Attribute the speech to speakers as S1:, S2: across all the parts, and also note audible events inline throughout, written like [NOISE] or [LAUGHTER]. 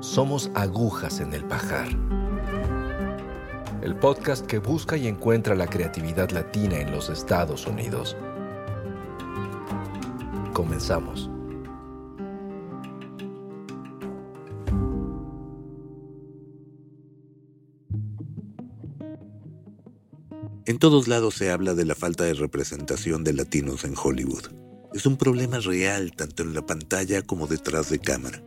S1: Somos agujas en el pajar. El podcast que busca y encuentra la creatividad latina en los Estados Unidos. Comenzamos.
S2: En todos lados se habla de la falta de representación de latinos en Hollywood. Es un problema real tanto en la pantalla como detrás de cámara.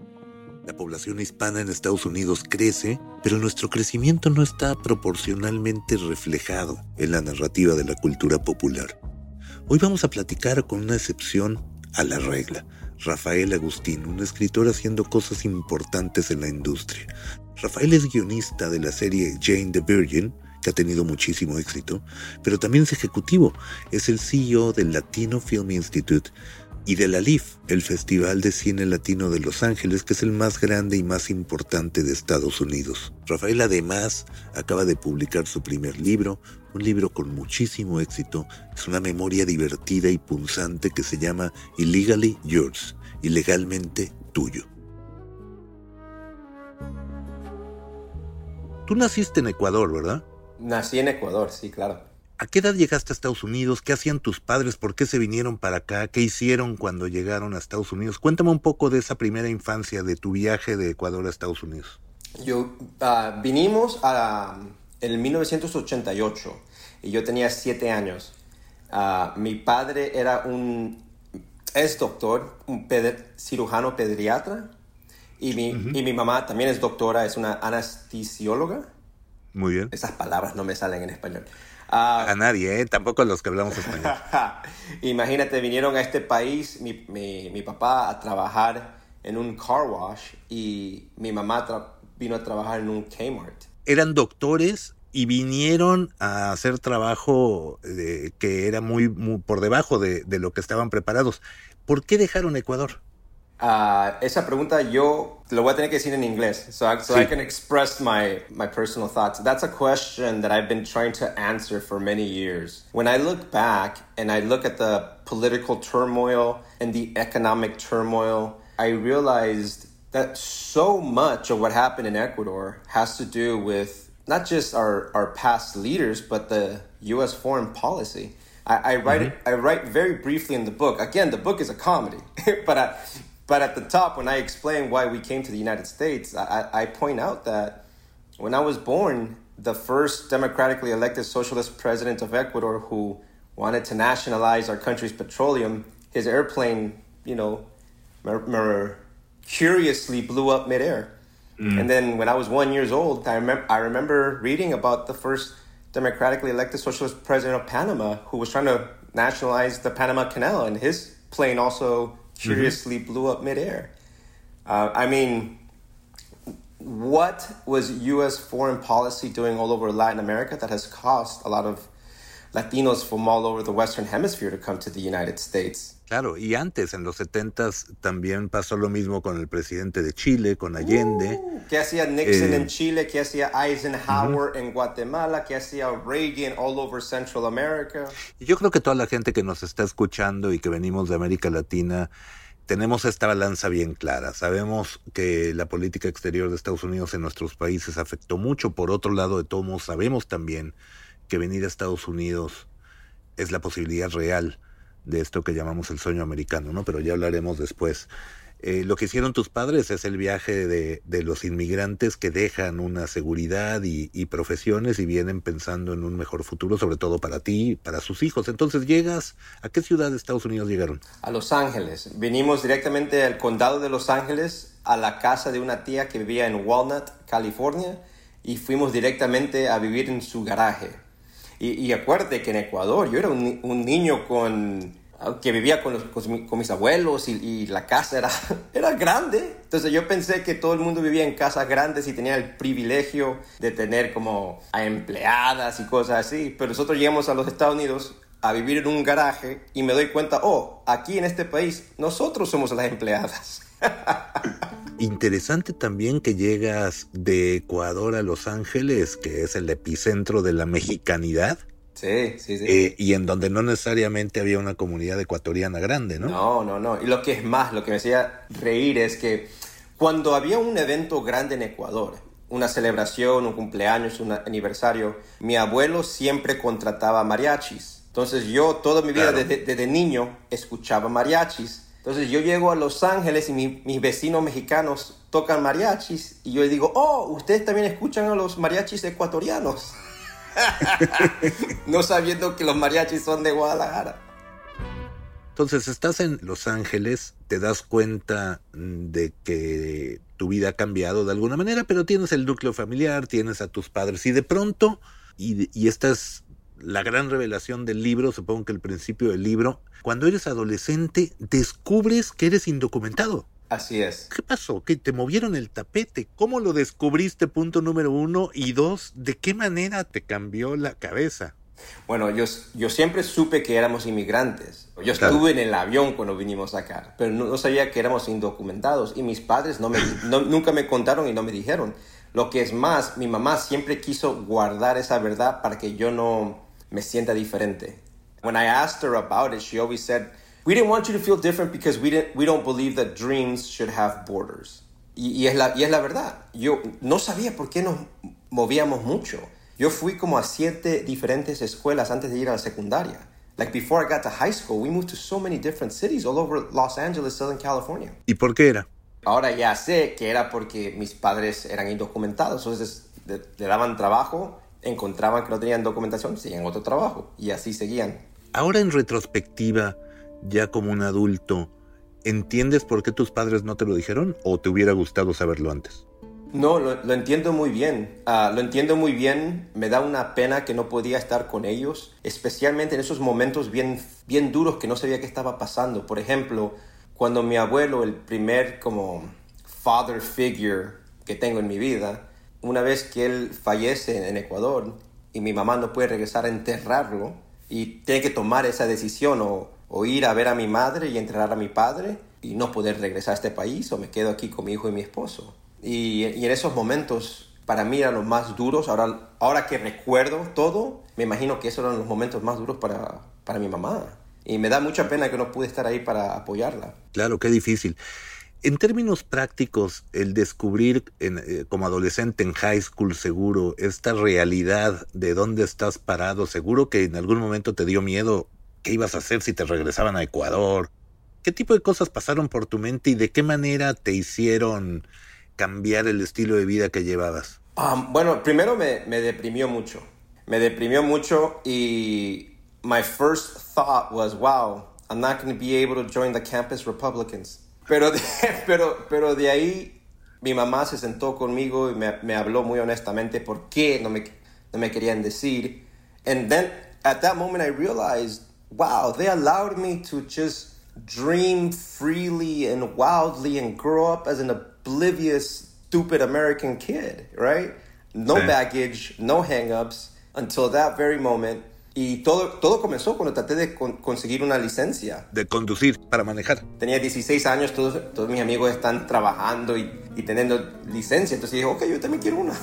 S2: La población hispana en Estados Unidos crece, pero nuestro crecimiento no está proporcionalmente reflejado en la narrativa de la cultura popular. Hoy vamos a platicar con una excepción a la regla, Rafael Agustín, un escritor haciendo cosas importantes en la industria. Rafael es guionista de la serie Jane the Virgin, que ha tenido muchísimo éxito, pero también es ejecutivo. Es el CEO del Latino Film Institute y de la LIF, el Festival de Cine Latino de Los Ángeles, que es el más grande y más importante de Estados Unidos. Rafael además acaba de publicar su primer libro, un libro con muchísimo éxito. Es una memoria divertida y punzante que se llama Illegally Yours, ilegalmente tuyo. Tú naciste en Ecuador, ¿verdad?
S3: Nací en Ecuador, sí, claro.
S2: ¿A qué edad llegaste a Estados Unidos? ¿Qué hacían tus padres? ¿Por qué se vinieron para acá? ¿Qué hicieron cuando llegaron a Estados Unidos? Cuéntame un poco de esa primera infancia, de tu viaje de Ecuador a Estados Unidos.
S3: Yo ah, vinimos a, en 1988 y yo tenía siete años. Ah, mi padre era un es doctor, un cirujano pediatra y mi, y mi mamá también es doctora, es una anestesióloga.
S2: Muy bien.
S3: Esas palabras no me salen en español.
S2: Ah, a nadie, ¿eh? tampoco los que hablamos español. [LAUGHS]
S3: Imagínate, vinieron a este país mi, mi, mi, papá a trabajar en un car wash y mi mamá vino a trabajar en un Kmart.
S2: Eran doctores y vinieron a hacer trabajo de, que era muy, muy por debajo de, de lo que estaban preparados. ¿Por qué dejaron Ecuador?
S3: Uh, esa pregunta yo lo voy a tener que decir en inglés, so, I, so sí. I can express my, my personal thoughts. That's a question that I've been trying to answer for many years. When I look back and I look at the political turmoil and the economic turmoil, I realized that so much of what happened in Ecuador has to do with not just our, our past leaders, but the U.S. foreign policy. I, I write mm-hmm. it, I write very briefly in the book. Again, the book is a comedy, [LAUGHS] but I, but at the top, when I explain why we came to the United States, I, I point out that when I was born, the first democratically elected socialist president of Ecuador who wanted to nationalize our country's petroleum, his airplane, you know, curiously blew up midair. Mm. And then when I was one years old, I, remember I remember reading about the first democratically elected socialist president of Panama who was trying to nationalize the Panama Canal, and his plane also curiously mm-hmm. blew up midair. Uh, I mean, what was U.S. foreign policy doing all over Latin America that has caused a lot of Latinos from all over the Western Hemisphere to come to the United States?
S2: Claro, y antes, en los 70 también pasó lo mismo con el presidente de Chile, con Allende.
S3: Uh, ¿Qué hacía Nixon eh, en Chile? ¿Qué hacía Eisenhower uh -huh. en Guatemala? ¿Qué hacía Reagan all over Central America?
S2: Y yo creo que toda la gente que nos está escuchando y que venimos de América Latina, tenemos esta balanza bien clara. Sabemos que la política exterior de Estados Unidos en nuestros países afectó mucho. Por otro lado, de todos modos, sabemos también que venir a Estados Unidos es la posibilidad real de esto que llamamos el sueño americano, ¿no? Pero ya hablaremos después. Eh, lo que hicieron tus padres es el viaje de, los inmigrantes que dejan una seguridad y, profesiones y vienen pensando en un mejor futuro, sobre todo para ti, para sus hijos. Entonces llegas, ¿a qué ciudad de Estados Unidos llegaron?
S3: A Los Ángeles. Vinimos directamente al condado de Los Ángeles, a la casa de una tía que vivía en Walnut, California, y fuimos directamente a vivir en su garaje. Y, acuérdate que en Ecuador yo era un niño con que vivía con, con, mis abuelos y, la casa era, [LAUGHS] era grande. Entonces yo pensé que todo el mundo vivía en casas grandes y tenía el privilegio de tener como a empleadas y cosas así. Pero nosotros llegamos a los Estados Unidos a vivir en un garaje y me doy cuenta, oh, aquí en este país nosotros somos las empleadas.
S2: Interesante también que llegas de Ecuador a Los Ángeles, que es el epicentro de la mexicanidad
S3: Sí, sí, sí.
S2: Eh, y en donde no necesariamente había una comunidad ecuatoriana grande, ¿no?
S3: No, no, no. Y lo que es más, lo que me hacía reír es que cuando había un evento grande en Ecuador, una celebración, un cumpleaños, un aniversario, mi abuelo siempre contrataba mariachis. Entonces yo toda mi vida desde, niño escuchaba mariachis. Entonces yo llego a Los Ángeles y mis vecinos mexicanos tocan mariachis y yo les digo, oh, ustedes también escuchan a los mariachis ecuatorianos. [LAUGHS] no sabiendo que los mariachis son de Guadalajara.
S2: Entonces estás en Los Ángeles, te das cuenta de que tu vida ha cambiado de alguna manera, pero tienes el núcleo familiar, tienes a tus padres y de pronto, y, y esta es la gran revelación del libro, supongo que el principio del libro, cuando eres adolescente descubres que eres indocumentado.
S3: Así es.
S2: ¿Qué pasó? ¿Que te movieron el tapete? ¿Cómo lo descubriste? Punto número uno. Y dos, ¿de qué manera te cambió la cabeza?
S3: Bueno, yo, yo siempre supe que éramos inmigrantes. Yo estuve en el avión cuando vinimos acá, pero no, sabía que éramos indocumentados y mis padres no me, nunca me contaron y no me dijeron. Lo que es más, mi mamá siempre quiso guardar esa verdad para que yo no me sienta diferente. When I asked her about it, she always said, We didn't want you to feel different because we, didn't, we don't believe that dreams should have borders. Y, y, es la, y es la verdad. Yo no sabía por qué nos movíamos mucho. Yo fui como a siete diferentes escuelas antes de ir a la secundaria. Like before I got to high school, we moved to so many different cities all over Los Angeles, Southern California.
S2: ¿Y por qué era?
S3: Ahora ya sé que era porque mis padres eran indocumentados. Entonces le daban trabajo, encontraban que no tenían documentación, seguían otro trabajo y así seguían.
S2: Ahora en retrospectiva, ya como un adulto, ¿entiendes por qué tus padres no te lo dijeron o te hubiera gustado saberlo antes?
S3: No, lo, entiendo muy bien. Ah, lo entiendo muy bien. Me da una pena que no podía estar con ellos, especialmente en esos momentos bien, bien duros que no sabía qué estaba pasando. Por ejemplo, cuando mi abuelo, el primer como father figure que tengo en mi vida, una vez que él fallece en Ecuador y mi mamá no puede regresar a enterrarlo y tiene que tomar esa decisión o o ir a ver a mi madre y entrenar a mi padre y no poder regresar a este país o me quedo aquí con mi hijo y mi esposo. Y, en esos momentos para mí eran los más duros. Ahora, ahora que recuerdo todo, me imagino que esos eran los momentos más duros para, para mi mamá. Y me da mucha pena que no pude estar ahí para apoyarla.
S2: Claro, qué difícil. En términos prácticos, el descubrir eh, como adolescente en high school seguro esta realidad de dónde estás parado, seguro que en algún momento te dio miedo ¿Qué ibas a hacer si te regresaban a Ecuador? ¿Qué tipo de cosas pasaron por tu mente y de qué manera te hicieron cambiar el estilo de vida que llevabas?
S3: Um, bueno, primero me, me deprimió mucho. Me deprimió mucho y my first thought was, wow, I'm not going to be able to join the campus Republicans. Pero de, [LAUGHS] pero, pero de ahí mi mamá se sentó conmigo y me, me habló muy honestamente por qué no me, no me querían decir. And then at that moment I realized wow, they allowed me to just dream freely and wildly and grow up as an oblivious, stupid American kid, right? No baggage, no hangups until that very moment. Y todo, todo comenzó cuando traté de con, conseguir una licencia.
S2: De conducir, para manejar.
S3: Tenía 16 años, todos, todos mis amigos están trabajando y, y teniendo licencia. Entonces dije, ok, yo también quiero una. [LAUGHS]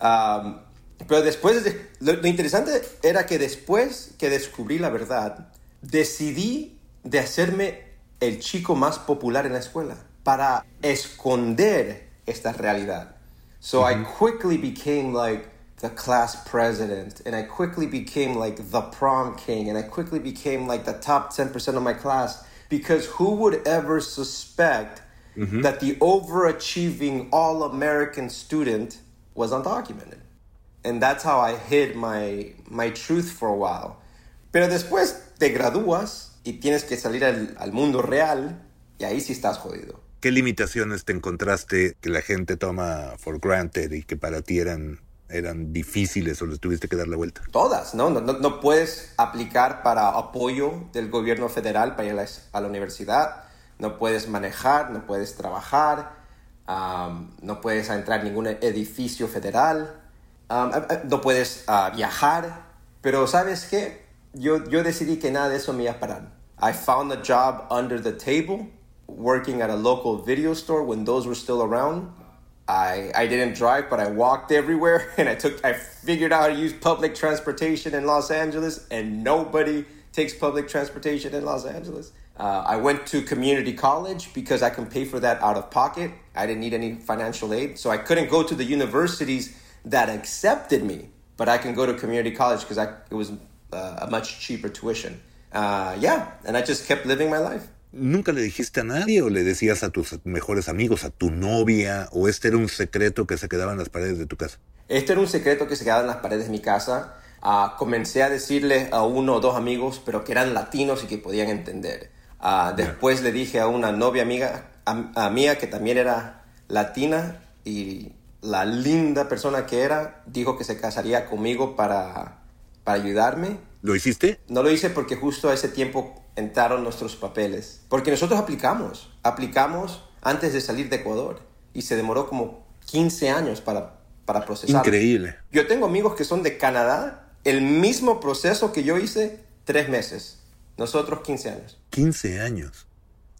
S3: um, Pero después, de, lo, interesante era que después que descubrí la verdad, decidí de hacerme el chico más popular en la escuela para esconder esta realidad. So I quickly became like the class president and I quickly became like the prom king and I quickly became like the top 10% of my class because who would ever suspect mm-hmm. that the overachieving all American student was undocumented? And that's how I hid my, my truth for a while. Pero después te gradúas y tienes que salir al, al mundo real y ahí sí estás jodido.
S2: ¿Qué limitaciones te encontraste que la gente toma for granted y que para ti eran eran difíciles o les tuviste que dar la vuelta?
S3: Todas, ¿no? No, no, puedes aplicar para apoyo del gobierno federal para ir a la, universidad, no puedes manejar, no puedes trabajar, no puedes entrar en ningún edificio federal, no puedes ah, viajar, pero ¿sabes qué? Yo, yo decidí que nada de eso me iba a parar. I found a job under the table working at a local video store when those were still around. I, I didn't drive, but I walked everywhere [LAUGHS] and I took I figured out how to use public transportation in Los Angeles, and nobody takes public transportation in Los Angeles. Uh, I went to community college because I can pay for that out of pocket. I didn't need any financial aid, so I couldn't go to the universities that accepted me, but I can go to community college because it was uh, a much cheaper tuition. Uh, yeah, and I just kept living my life.
S2: ¿Nunca le dijiste a nadie o le decías a tus mejores amigos, a tu novia, o este era un secreto que se quedaba en las paredes de tu casa?
S3: Este era un secreto que se quedaba en las paredes de mi casa. Uh, comencé a decirle a uno o dos amigos, pero que eran latinos y que podían entender. Uh, después le dije a una novia amiga, a, mía que también era latina y la linda persona que era, dijo que se casaría conmigo para, para ayudarme.
S2: ¿Lo hiciste?
S3: No lo hice porque justo a ese tiempo entraron nuestros papeles. Porque nosotros aplicamos, aplicamos antes de salir de Ecuador y se demoró como 15 años para, para procesar.
S2: Increíble.
S3: Yo tengo amigos que son de Canadá, el mismo proceso que yo hice, tres meses. Nosotros 15 años.
S2: 15 años.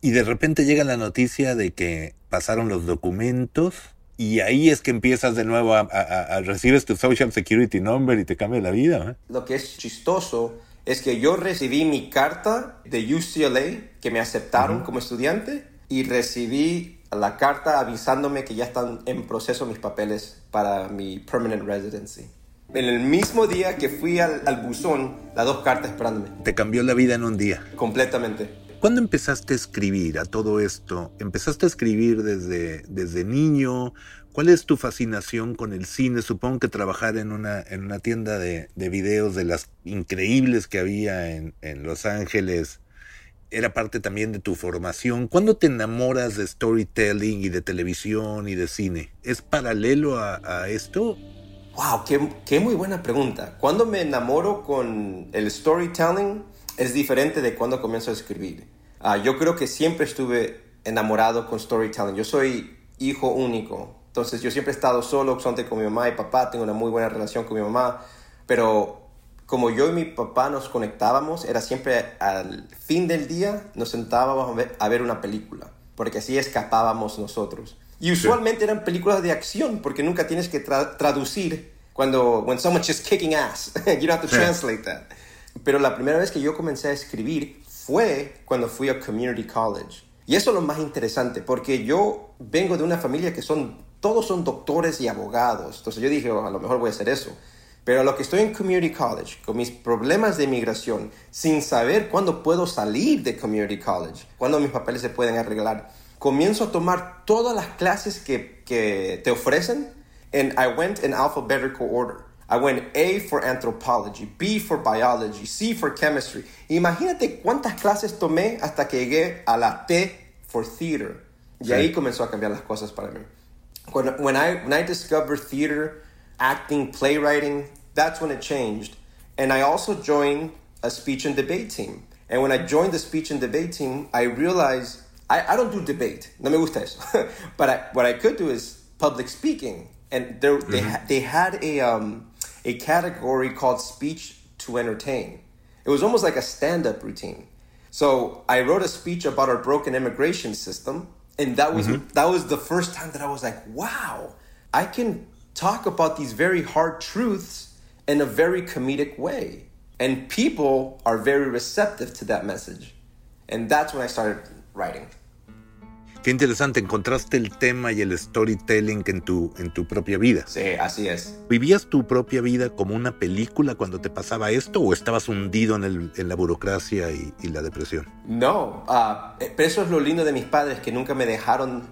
S2: Y de repente llega la noticia de que pasaron los documentos y ahí es que empiezas de nuevo a, a, recibes tu Social Security Number y te cambia la vida.
S3: Lo que es chistoso es que yo recibí mi carta de UCLA, que me aceptaron como estudiante, y recibí la carta avisándome que ya están en proceso mis papeles para mi permanent residency. En el mismo día que fui al, buzón, las dos cartas esperándome.
S2: Te cambió la vida en un día.
S3: Completamente.
S2: ¿Cuándo empezaste a escribir a todo esto? ¿Empezaste a escribir desde, desde niño? ¿Cuál es tu fascinación con el cine? Supongo que trabajar en una, en una tienda de, de videos de las increíbles que había en, en, Los Ángeles era parte también de tu formación. ¿Cuándo te enamoras de storytelling y de televisión y de cine? ¿Es paralelo a, esto?
S3: ¡Wow! Qué, qué, muy buena pregunta. Cuando me enamoro con el storytelling es diferente de cuando comienzo a escribir. Uh, yo creo que siempre estuve enamorado con storytelling. Yo soy hijo único. Entonces yo siempre he estado solo, solamente con mi mamá y papá, tengo una muy buena relación con mi mamá, pero como yo y mi papá nos conectábamos, era siempre al fin del día nos sentábamos a ver, una película, porque así escapábamos nosotros. Y usualmente eran películas de acción, porque nunca tienes que traducir cuando when someone's just kicking ass. [LAUGHS] you don't have to translate that. Pero la primera vez que yo comencé a escribir fue cuando fui a community college. Y eso es lo más interesante, porque yo vengo de una familia que son todos son doctores y abogados. Entonces yo dije, oh, a lo mejor voy a hacer eso. Pero a lo que estoy en Community College, con mis problemas de inmigración, sin saber cuándo puedo salir de Community College, cuándo mis papeles se pueden arreglar, comienzo a tomar todas las clases que, que te ofrecen. And I went in alphabetical order. I went A for anthropology, B for biology, C for chemistry. Imagínate cuántas clases tomé hasta que llegué a la T for theater. Y ahí comenzó a cambiar las cosas para mí when, when I when I discovered theater, acting, playwriting, that's when it changed. And I also joined a speech and debate team. And when I joined the speech and debate team, I realized I, I don't do debate. No me gusta eso. [LAUGHS] but I, what I could do is public speaking. And there, mm-hmm. they, they had a, um, a category called speech to entertain. It was almost like a stand up routine. So I wrote a speech about our broken immigration system and that was mm-hmm. that was the first time that I was like, wow, I can talk about these very hard truths in a very comedic way. And people are very receptive to that message. And that's when I started writing.
S2: Qué interesante, encontraste el tema y el storytelling en tu, en tu propia vida.
S3: Sí, así es.
S2: ¿Vivías tu propia vida como una película cuando te pasaba esto o estabas hundido en, el, en la burocracia y, y, la depresión?
S3: No, uh, pero eso es lo lindo de mis padres, que nunca me dejaron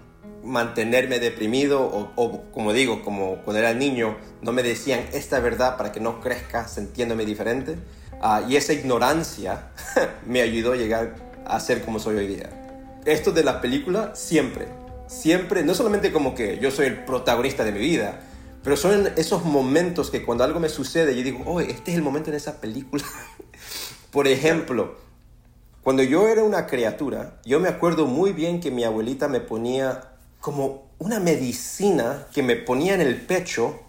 S3: mantenerme deprimido o, o, como digo, como cuando era niño, no me decían esta verdad para que no crezca sintiéndome diferente. Uh, y esa ignorancia [LAUGHS] me ayudó a llegar a ser como soy hoy día esto de la película siempre, siempre, no solamente como que yo soy el protagonista de mi vida, pero son esos momentos que cuando algo me sucede, yo digo, oh, este es el momento en esa película. [LAUGHS] Por ejemplo, cuando yo era una criatura, yo me acuerdo muy bien que mi abuelita me ponía como una medicina que me ponía en el pecho,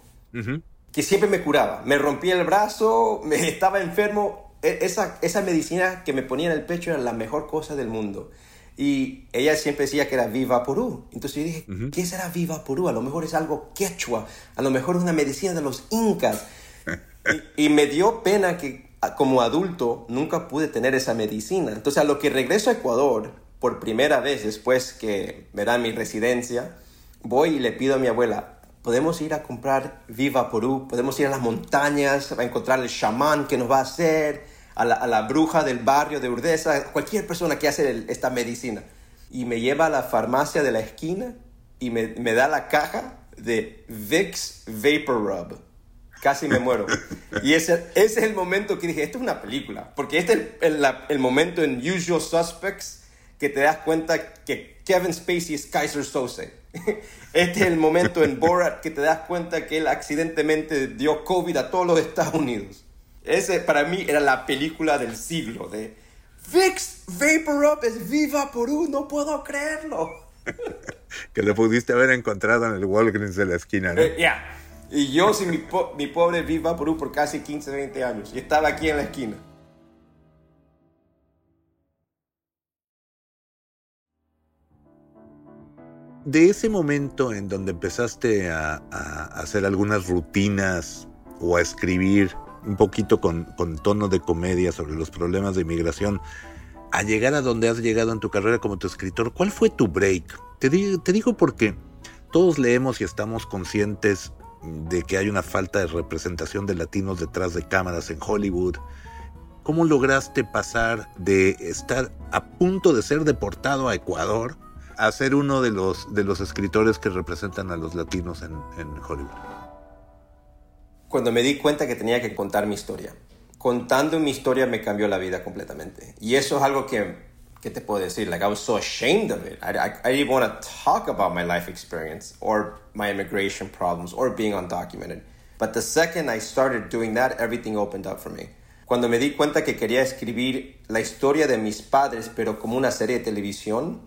S3: que siempre me curaba. Me rompía el brazo, [LAUGHS] me estaba enfermo. E, esa, esa medicina que me ponía en el pecho era la mejor cosa del mundo. Y ella siempre decía que era Viva Porú. Entonces yo dije, ¿qué será Viva Porú? A lo mejor es algo quechua, a lo mejor es una medicina de los incas. [LAUGHS] y, me dio pena que como adulto nunca pude tener esa medicina. Entonces a lo que regreso a Ecuador, por primera vez después que me da mi residencia, voy y le pido a mi abuela, podemos ir a comprar Viva Porú, podemos ir a las montañas a encontrar el chamán que nos va a hacer a la, bruja del barrio de Urdesa, cualquier persona que hace esta medicina. Y me lleva a la farmacia de la esquina y me, da la caja de Vicks Vapor Rub. Casi me muero. Y ese, es el momento que dije, esto es una película. Porque este es el, el, momento en Usual Suspects que te das cuenta que Kevin Spacey es Kaiser Sose. [LAUGHS] Este es el momento en Borat que te das cuenta que él accidentalmente dio COVID a todos los Estados Unidos. Ese para mí era la película del siglo de Fix Vapor Up es Viva Porú, no puedo creerlo. [LAUGHS]
S2: que lo pudiste haber encontrado en el Walgreens de la esquina, ¿no?
S3: Eh, ya. Y yo sin mi, mi pobre Viva Porú por casi 15, 20 años y estaba aquí en la esquina.
S2: De ese momento en donde empezaste a, a hacer algunas rutinas o a escribir un poquito con, tono de comedia sobre los problemas de inmigración, a llegar a donde has llegado en tu carrera como tu escritor, ¿cuál fue tu break? Te, te digo porque todos leemos y estamos conscientes de que hay una falta de representación de latinos detrás de cámaras en Hollywood. ¿Cómo lograste pasar de estar a punto de ser deportado a Ecuador a ser uno de los, de los escritores que representan a los latinos en Hollywood?
S3: Cuando me di cuenta que tenía que contar mi historia. Contando mi historia me cambió la vida completamente. Y eso es algo que, que te puedo decir. Like, I was so ashamed of it. I, I, I didn't want to talk about my life experience or my immigration problems or being undocumented. But the second I started doing that, everything opened up for me. Cuando me di cuenta que quería escribir la historia de mis padres, pero como una serie de televisión,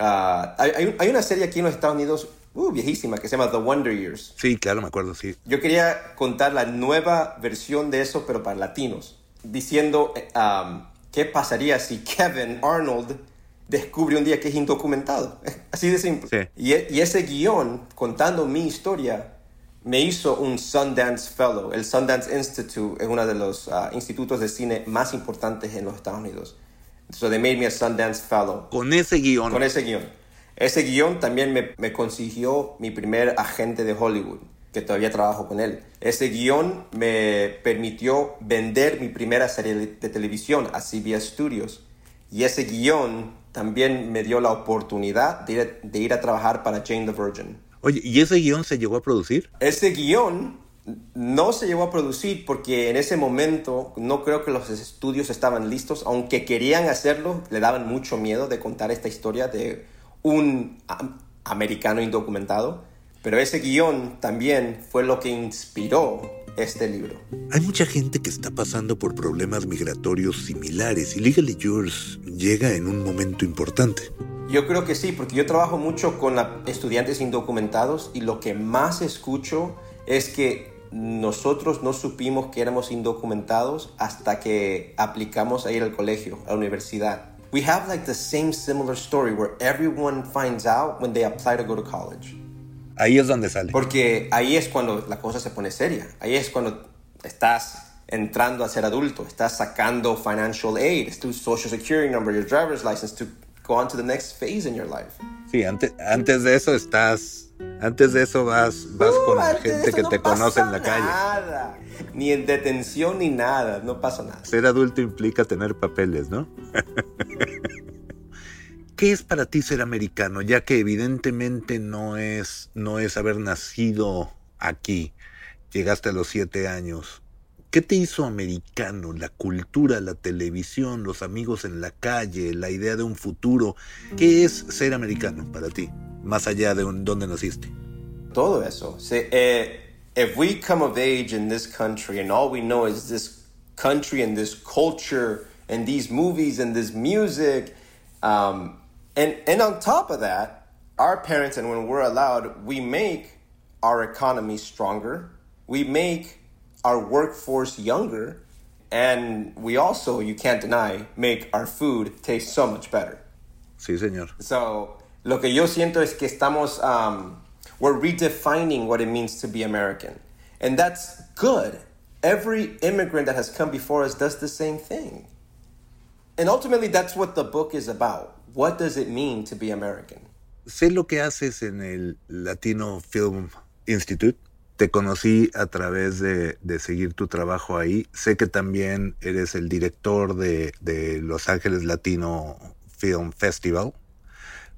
S3: uh, hay, hay, una serie aquí en los Estados Unidos uh, viejísima, que se llama The Wonder Years.
S2: Sí, claro, me acuerdo, sí.
S3: Yo quería contar la nueva versión de eso, pero para latinos, diciendo um, qué pasaría si Kevin Arnold descubre un día que es indocumentado. [LAUGHS] Así de simple.
S2: Sí.
S3: Y, y, ese guion, contando mi historia, me hizo un Sundance Fellow. El Sundance Institute es uno de los uh, institutos de cine más importantes en los Estados Unidos. So they made me a Sundance Fellow.
S2: Con ese guion.
S3: Con ese guion. Ese guion también me, me consiguió mi primer agente de Hollywood, que todavía trabajo con él. Ese guion me permitió vender mi primera serie de, televisión a CBS Studios. Y ese guion también me dio la oportunidad de ir, de ir a trabajar para Jane the Virgin.
S2: Oye, ¿y ese guion se llegó a producir?
S3: Ese guion no se llegó a producir porque en ese momento no creo que los estudios estaban listos, aunque querían hacerlo, le daban mucho miedo de contar esta historia de un americano indocumentado, pero ese guion también fue lo que inspiró este libro.
S2: Hay mucha gente que está pasando por problemas migratorios similares y Legally Yours llega en un momento importante.
S3: Yo creo que sí, porque yo trabajo mucho con estudiantes indocumentados y lo que más escucho es que nosotros no supimos que éramos indocumentados hasta que aplicamos a ir al colegio, a la universidad we have like the same similar story where everyone finds out when they apply to go to college.
S2: Ahí es donde sale.
S3: Porque ahí es cuando la cosa se pone seria. Ahí es cuando estás entrando a ser adulto, estás sacando financial aid, tu social security number, your driver's license to go on to the next phase in your life.
S2: Sí, antes, antes de eso estás antes de eso vas, vas con gente que
S3: no
S2: te conoce en la calle.
S3: Nada. Ni en detención ni nada, no pasa nada.
S2: Ser adulto implica tener papeles, ¿no? [LAUGHS] ¿Qué es para ti ser americano? Ya que evidentemente no es, no es haber nacido aquí. Llegaste a los siete años. ¿Qué te hizo americano? La cultura, la televisión, los amigos en la calle, la idea de un futuro. ¿Qué es ser americano para ti? Más allá de un- dónde naciste.
S3: Todo eso. Se- eh, if we come of age in this country and all we know is this country and this culture and these movies and this music, um, and and on top of that, our parents and when we're allowed, we make our economy stronger. We make our workforce younger, and we also, you can't deny, make our food taste so much better.
S2: Sí, señor.
S3: So, lo que yo siento es que estamos, um, we're redefining what it means to be American. And that's good. Every immigrant that has come before us does the same thing. And ultimately, that's what the book is about. What does it mean to be American?
S2: Sé lo que haces en el Latino Film Institute. Te conocí a través de, de seguir tu trabajo ahí. Sé que también eres el director de, de Los Ángeles Latino Film Festival.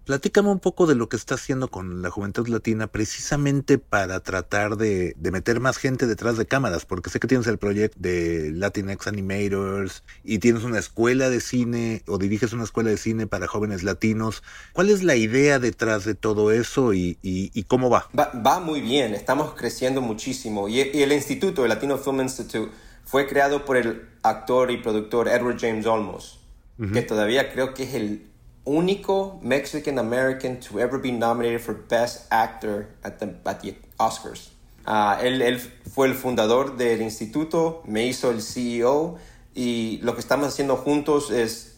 S2: Platícame un poco de lo que está haciendo con la juventud latina precisamente para tratar de, de meter más gente detrás de cámaras, porque sé que tienes el proyecto de Latinx Animators y tienes una escuela de cine o diriges una escuela de cine para jóvenes latinos. ¿Cuál es la idea detrás de todo eso y, y- y cómo va?
S3: Va, va muy bien, estamos creciendo muchísimo. Y, y el instituto, el Latino Film Institute, fue creado por el actor y productor Edward James Olmos, que todavía creo que es el único Mexican American to ever be nominated for Best Actor at the, at the Oscars. Ah, él, él fue el fundador del instituto, me hizo el CEO y lo que estamos haciendo juntos es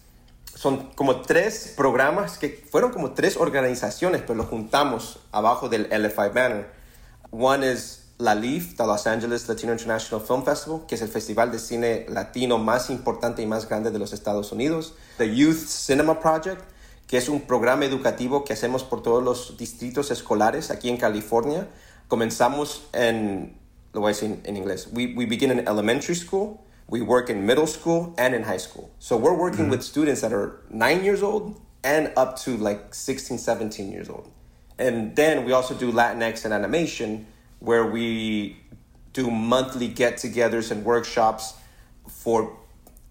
S3: son como tres programas que fueron como tres organizaciones, pero los juntamos abajo del LFI banner. One is La LEAF, the Los Angeles Latino International Film Festival, que es el festival de cine latino más importante y más grande de los Estados Unidos. The Youth Cinema Project, que es un programa educativo que hacemos por todos los distritos escolares aquí en California. Comenzamos en, lo voy a decir en inglés, we, we begin in elementary school, we work in middle school and in high school. So we're working mm-hmm. with students that are nine years old and up to like 16, 17 years old. And then we also do Latinx and animation, where we do monthly get togethers and workshops for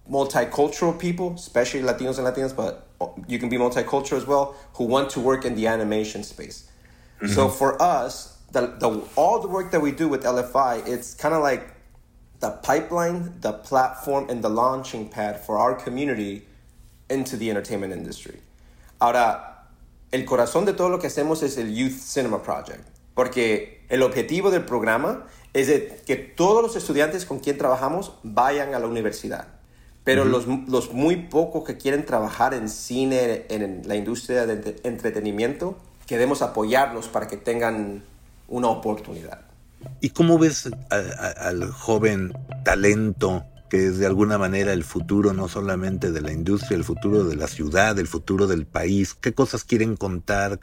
S3: multicultural people, especially Latinos and Latinas, but you can be multicultural as well, who want to work in the animation space. So mm-hmm. for us, the, the, all the work that we do with LFI, it's kind of like the pipeline, the platform, and the launching pad for our community into the entertainment industry. Ahora, el corazón de todo lo que hacemos es el Youth Cinema Project, porque el objetivo del programa es de que todos los estudiantes con quien trabajamos vayan a la universidad. Pero los, los muy pocos que quieren trabajar en cine, en la industria de entre- entretenimiento, queremos apoyarlos para que tengan una oportunidad.
S2: ¿Y cómo ves a- a- al joven talento que es de alguna manera el futuro no solamente de la industria, el futuro de la ciudad, el futuro del país? ¿Qué cosas quieren contar?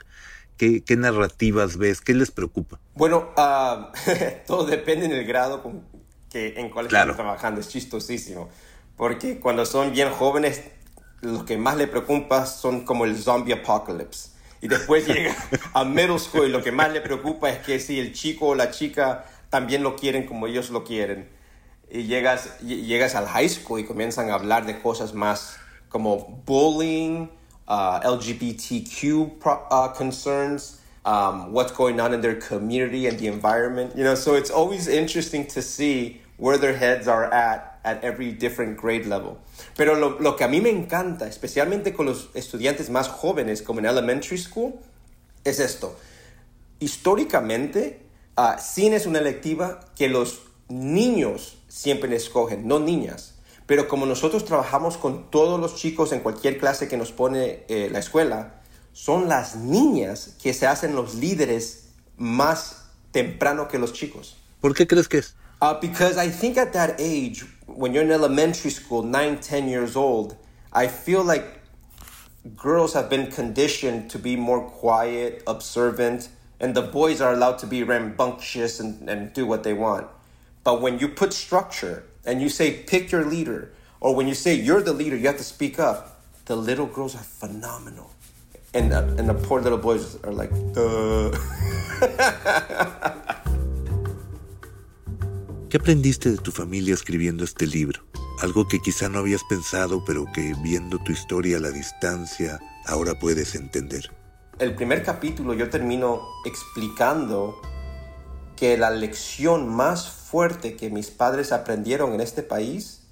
S2: ¿Qué, qué narrativas ves? ¿Qué les preocupa?
S3: Bueno, ah, [LAUGHS] todo depende en el grado con que, en cual
S2: Claro.
S3: están trabajando. Es chistosísimo. Porque cuando son bien jóvenes, lo que más le preocupa son como el zombie apocalypse. Y después [LAUGHS] llega a middle school y lo que más le preocupa es que si el chico o la chica también lo quieren como ellos lo quieren. Y llegas, ll- llegas al high school y comienzan a hablar de cosas más como bullying, uh, LGBTQ pro- uh, concerns, um, what's going on in their community and the environment. You know, so it's always interesting to see where their heads are at at every different grade level. Pero lo, lo que a mí me encanta, especialmente con los estudiantes más jóvenes, como en elementary school, es esto históricamente, ah, cine es una electiva que los niños siempre escogen, no niñas. Pero como nosotros trabajamos con todos los chicos en cualquier clase que nos pone eh, la escuela, son las niñas que se hacen los líderes más temprano que los chicos.
S2: ¿Por qué crees que es?
S3: Uh, because I think at that age, when you're in elementary school, nine, ten years old, I feel like girls have been conditioned to be more quiet, observant, and the boys are allowed to be rambunctious and, and do what they want. But when you put structure and you say, pick your leader, or when you say you're the leader, you have to speak up, the little girls are phenomenal. And, uh, and the poor little boys are like, duh. [LAUGHS]
S2: ¿Qué aprendiste de tu familia escribiendo este libro? Algo que quizá no habías pensado, pero que viendo tu historia a la distancia, ahora puedes entender.
S3: El primer capítulo yo termino explicando que la lección más fuerte que mis padres aprendieron en este país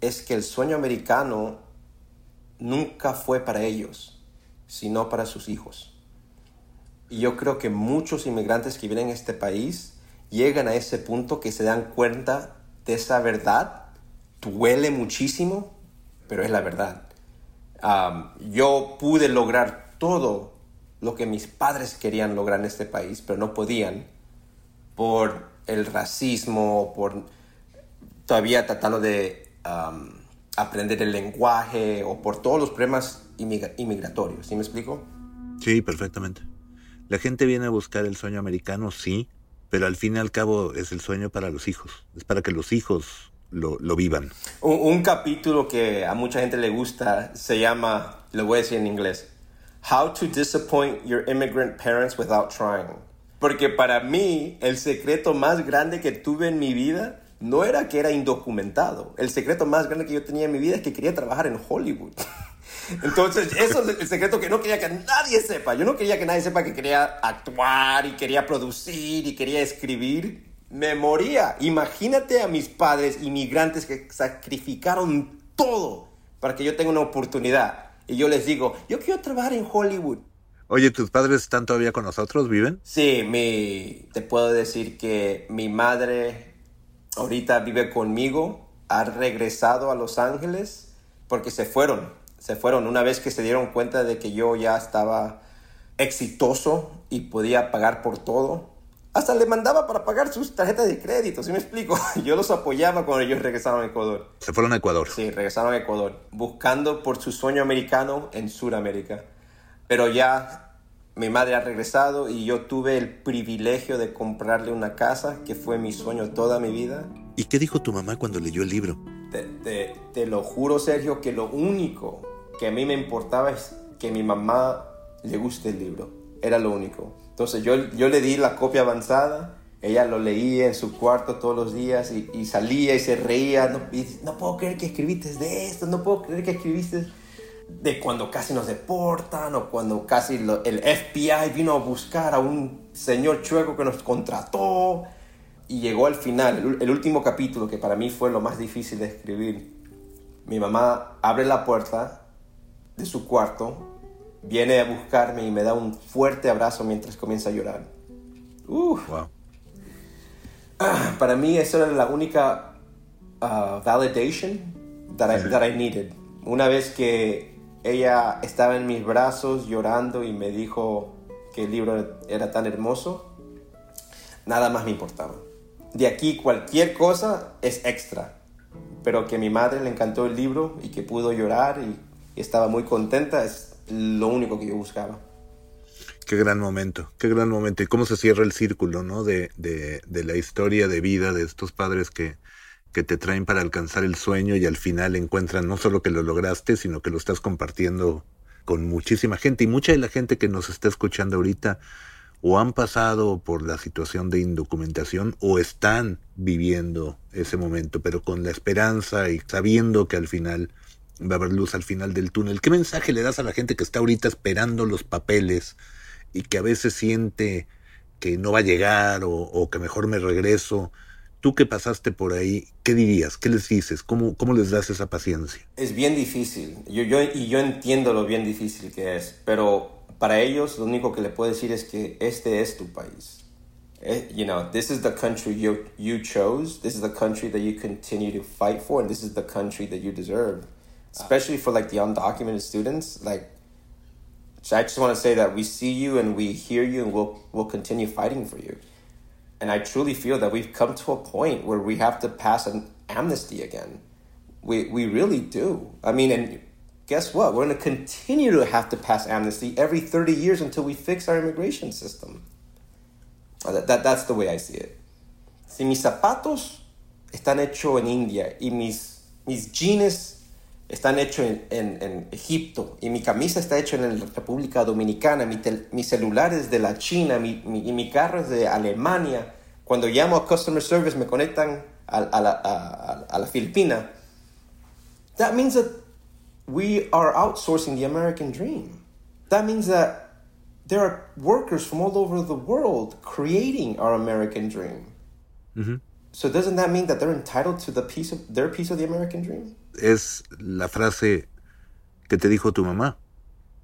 S3: es que el sueño americano nunca fue para ellos, sino para sus hijos. Y yo creo que muchos inmigrantes que vienen a este país llegan a ese punto que se dan cuenta de esa verdad. Duele muchísimo, pero es la verdad. yo pude lograr todo lo que mis padres querían lograr en este país, pero no podían por el racismo, por todavía tratando de aprender el lenguaje o por todos los problemas inmigratorios. ¿Sí me explico?
S2: Sí, perfectamente. La gente viene a buscar el sueño americano, sí, pero al fin y al cabo es el sueño para los hijos, es para que los hijos lo, lo vivan.
S3: Un, capítulo que a mucha gente le gusta se llama, lo voy a decir en inglés, How to Disappoint Your Immigrant Parents Without Trying. Porque para mí el secreto más grande que tuve en mi vida no era que era indocumentado. El secreto más grande que yo tenía en mi vida es que quería trabajar en Hollywood. [LAUGHS] Entonces, eso es el secreto que no quería que nadie sepa. Yo no quería que nadie sepa que quería actuar y quería producir y quería escribir. Me moría. Imagínate a mis padres inmigrantes que sacrificaron todo para que yo tenga una oportunidad. Y yo les digo, yo quiero trabajar en Hollywood.
S2: Oye, ¿tus padres están todavía con nosotros? ¿Viven?
S3: Sí, mi, te puedo decir que mi madre ahorita vive conmigo, ha regresado a Los Ángeles porque se fueron se fueron una vez que se dieron cuenta de que yo ya estaba exitoso y podía pagar por todo. Hasta le mandaba para pagar sus tarjetas de crédito, ¿sí me explico? [LAUGHS] Yo los apoyaba cuando ellos regresaron a Ecuador.
S2: Se fueron a Ecuador.
S3: Sí, regresaron a Ecuador, buscando por su sueño americano en Sudamérica. Pero ya mi madre ha regresado y yo tuve el privilegio de comprarle una casa, que fue mi sueño toda mi vida.
S2: ¿Y qué dijo tu mamá cuando leyó el libro?
S3: Te, te lo juro, Sergio, que lo único que a mí me importaba es que mi mamá le guste el libro. Era lo único. Entonces yo, yo le di la copia avanzada, ella lo leía en su cuarto todos los días y, salía y se reía. No, no puedo creer que escribiste de esto, no puedo creer que escribiste de cuando casi nos deportan o cuando casi el FBI vino a buscar a un señor chueco que nos contrató. Y llegó al final, el, el último capítulo, que para mí fue lo más difícil de escribir. Mi mamá abre la puerta de su cuarto, viene a buscarme y me da un fuerte abrazo mientras comienza a llorar. Ah, para mí eso era la única uh, validation that I, that I needed. Una vez que ella estaba en mis brazos llorando y me dijo que el libro era tan hermoso, nada más me importaba. De aquí cualquier cosa es extra, pero que a mi madre le encantó el libro y que pudo llorar y estaba muy contenta, es lo único que yo buscaba.
S2: Qué gran momento, qué gran momento. Y cómo se cierra el círculo, ¿no? De, de, de la historia de vida de estos padres que, que te traen para alcanzar el sueño y al final encuentran no solo que lo lograste, sino que lo estás compartiendo con muchísima gente. Y mucha de la gente que nos está escuchando ahorita o han pasado por la situación de indocumentación o están viviendo ese momento, pero con la esperanza y sabiendo que al final va a haber luz al final del túnel. ¿Qué mensaje le das a la gente que está ahorita esperando los papeles y que a veces siente que no va a llegar o, que mejor me regreso? Tú que pasaste por ahí, ¿qué dirías? ¿Qué les dices? ¿Cómo, cómo les das esa paciencia?
S3: Es bien difícil. Yo, yo, y yo entiendo lo bien difícil que es, pero para ellos lo único que le puedo decir es que este es tu país. Eh, you know, this is the country you, you chose, this is the country that you continue to fight for, and this is the country that you deserve especially for like the undocumented students like i just want to say that we see you and we hear you and we'll we'll continue fighting for you and i truly feel that we've come to a point where we have to pass an amnesty again we we really do i mean and guess what? We're going to continue to have to pass amnesty every 30 years until we fix our immigration system. Uh, that, that, that's the way I see it. Si mis zapatos están hechos en India y mis, mis jeans están hechos en, en, en, Egipto y mi camisa está hecha en la República Dominicana, mi, tel, mi celular es de la China mi, mi, y mi carro es de Alemania. Cuando llamo a Customer Service me conectan a, a, la, a, a la Filipina. That means that we are outsourcing the American dream. That means that there are workers from all over the world creating our American dream. Mm-hmm. So doesn't that mean that they're entitled to the piece of their piece of the American dream?
S2: Es la frase que te dijo tu mamá.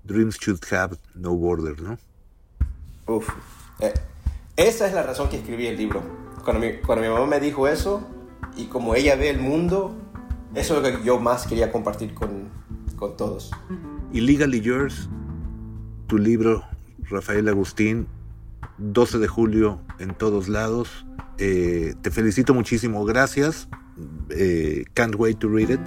S2: Dreams should have no borders, ¿no?
S3: Uf. Eh, esa es la razón que escribí el libro. Cuando mi, cuando mi mamá me dijo eso y como ella ve el mundo, eso es lo que yo más quería compartir con, con todos.
S2: Y Legally Yours, tu libro, Rafael Agustín, 12 de julio en todos lados. Eh, te felicito muchísimo, gracias. Eh, can't wait to read it.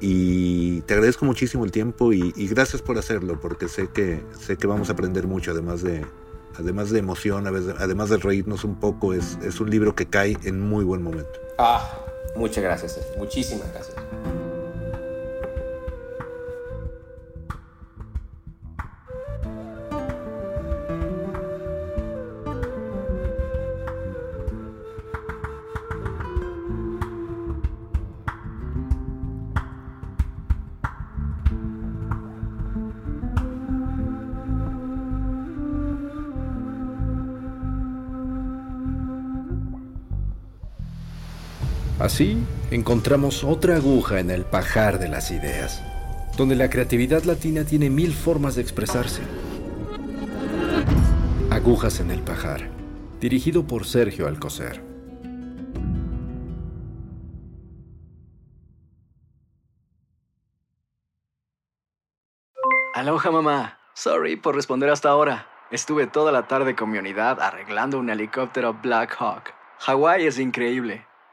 S2: Y te agradezco muchísimo el tiempo y, y, gracias por hacerlo, porque sé que, sé que vamos a aprender mucho, además de, además de emoción, además de reírnos un poco. Es, es un libro que cae en muy buen momento.
S3: Ah, muchas gracias, muchísimas gracias.
S1: Así encontramos otra aguja en el pajar de las ideas, donde la creatividad latina tiene mil formas de expresarse. Agujas en el pajar, dirigido por Sergio Alcocer.
S4: Aloha mamá, sorry por responder hasta ahora. Estuve toda la tarde con mi unidad arreglando un helicóptero Black Hawk. Hawái es increíble.